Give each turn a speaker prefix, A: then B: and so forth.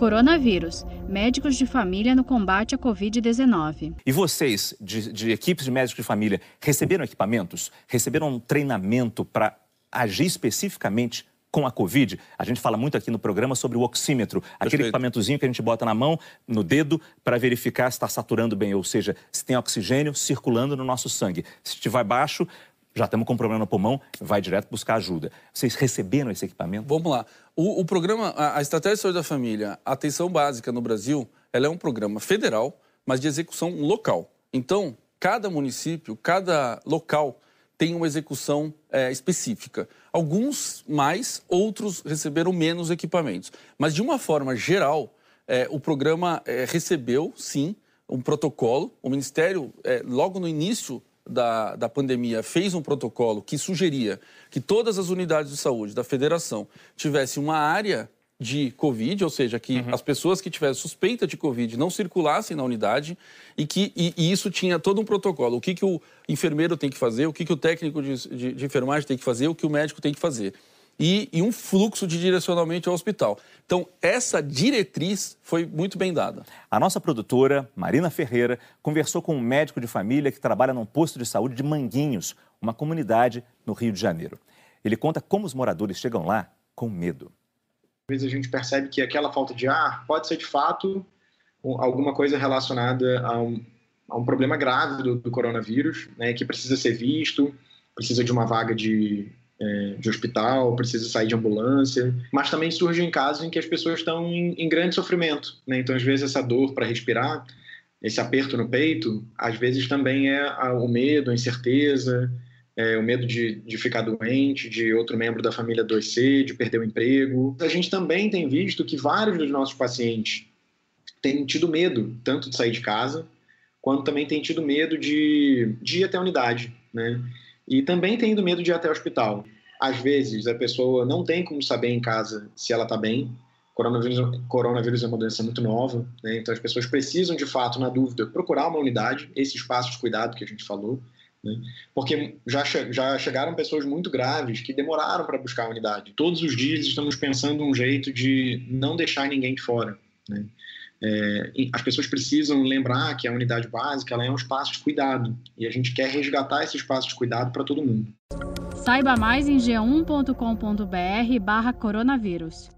A: Coronavírus. Médicos de família no combate à Covid-19.
B: E vocês, de, de equipes de médicos de família, receberam equipamentos? Receberam um treinamento para agir especificamente com a Covid. A gente fala muito aqui no programa sobre o oxímetro, aquele Perfeito. equipamentozinho que a gente bota na mão, no dedo, para verificar se está saturando bem, ou seja, se tem oxigênio circulando no nosso sangue. Se estiver baixo, já estamos com um problema no pulmão, vai direto buscar ajuda. Vocês receberam esse equipamento?
C: Vamos lá. O, o programa, a, a, Estratégia de Saúde da Família, Atenção Básica no Brasil, ela é um programa federal, mas de execução local. Então, cada município, cada local tem uma execução é, específica. Alguns mais, outros receberam menos equipamentos. Mas, de uma forma geral, é, o programa é, recebeu, sim, um protocolo. O Ministério, é, logo no início da, da pandemia fez um protocolo que sugeria que todas as unidades de saúde da federação tivessem uma área de Covid, ou seja, que uhum. as pessoas que tivessem suspeita de Covid não circulassem na unidade e que e, e isso tinha todo um protocolo. O que, que o enfermeiro tem que fazer, o que, que o técnico de, de, de enfermagem tem que fazer, o que o médico tem que fazer e, e um fluxo de direcionamento ao hospital. Então, essa diretriz foi muito bem dada.
B: A nossa produtora, Marina Ferreira, conversou com um médico de família que trabalha num posto de saúde de Manguinhos, uma comunidade no Rio de Janeiro. Ele conta como os moradores chegam lá com medo.
D: Às vezes a gente percebe que aquela falta de ar pode ser de fato alguma coisa relacionada a um, a um problema grave do, do coronavírus, né, que precisa ser visto, precisa de uma vaga de é, de hospital, precisa sair de ambulância, mas também surgem casos em que as pessoas estão em, em grande sofrimento, né? Então, às vezes, essa dor para respirar, esse aperto no peito, às vezes também é a, o medo, a incerteza, é, o medo de, de ficar doente, de outro membro da família adoecer, de perder o emprego. A gente também tem visto que vários dos nossos pacientes têm tido medo, tanto de sair de casa, quanto também têm tido medo de, de ir até a unidade, né? E também tendo medo de ir até o hospital. Às vezes a pessoa não tem como saber em casa se ela está bem. Coronavírus, coronavírus é uma doença muito nova, né? então as pessoas precisam, de fato, na dúvida, procurar uma unidade, esse espaço de cuidado que a gente falou, né? porque já, che já chegaram pessoas muito graves que demoraram para buscar a unidade. Todos os dias estamos pensando um jeito de não deixar ninguém de fora. Né? É, as pessoas precisam lembrar que a unidade básica ela é um espaço de cuidado e a gente quer resgatar esse espaço de cuidado para todo mundo.
A: Saiba mais em g1.com.br/barra coronavírus.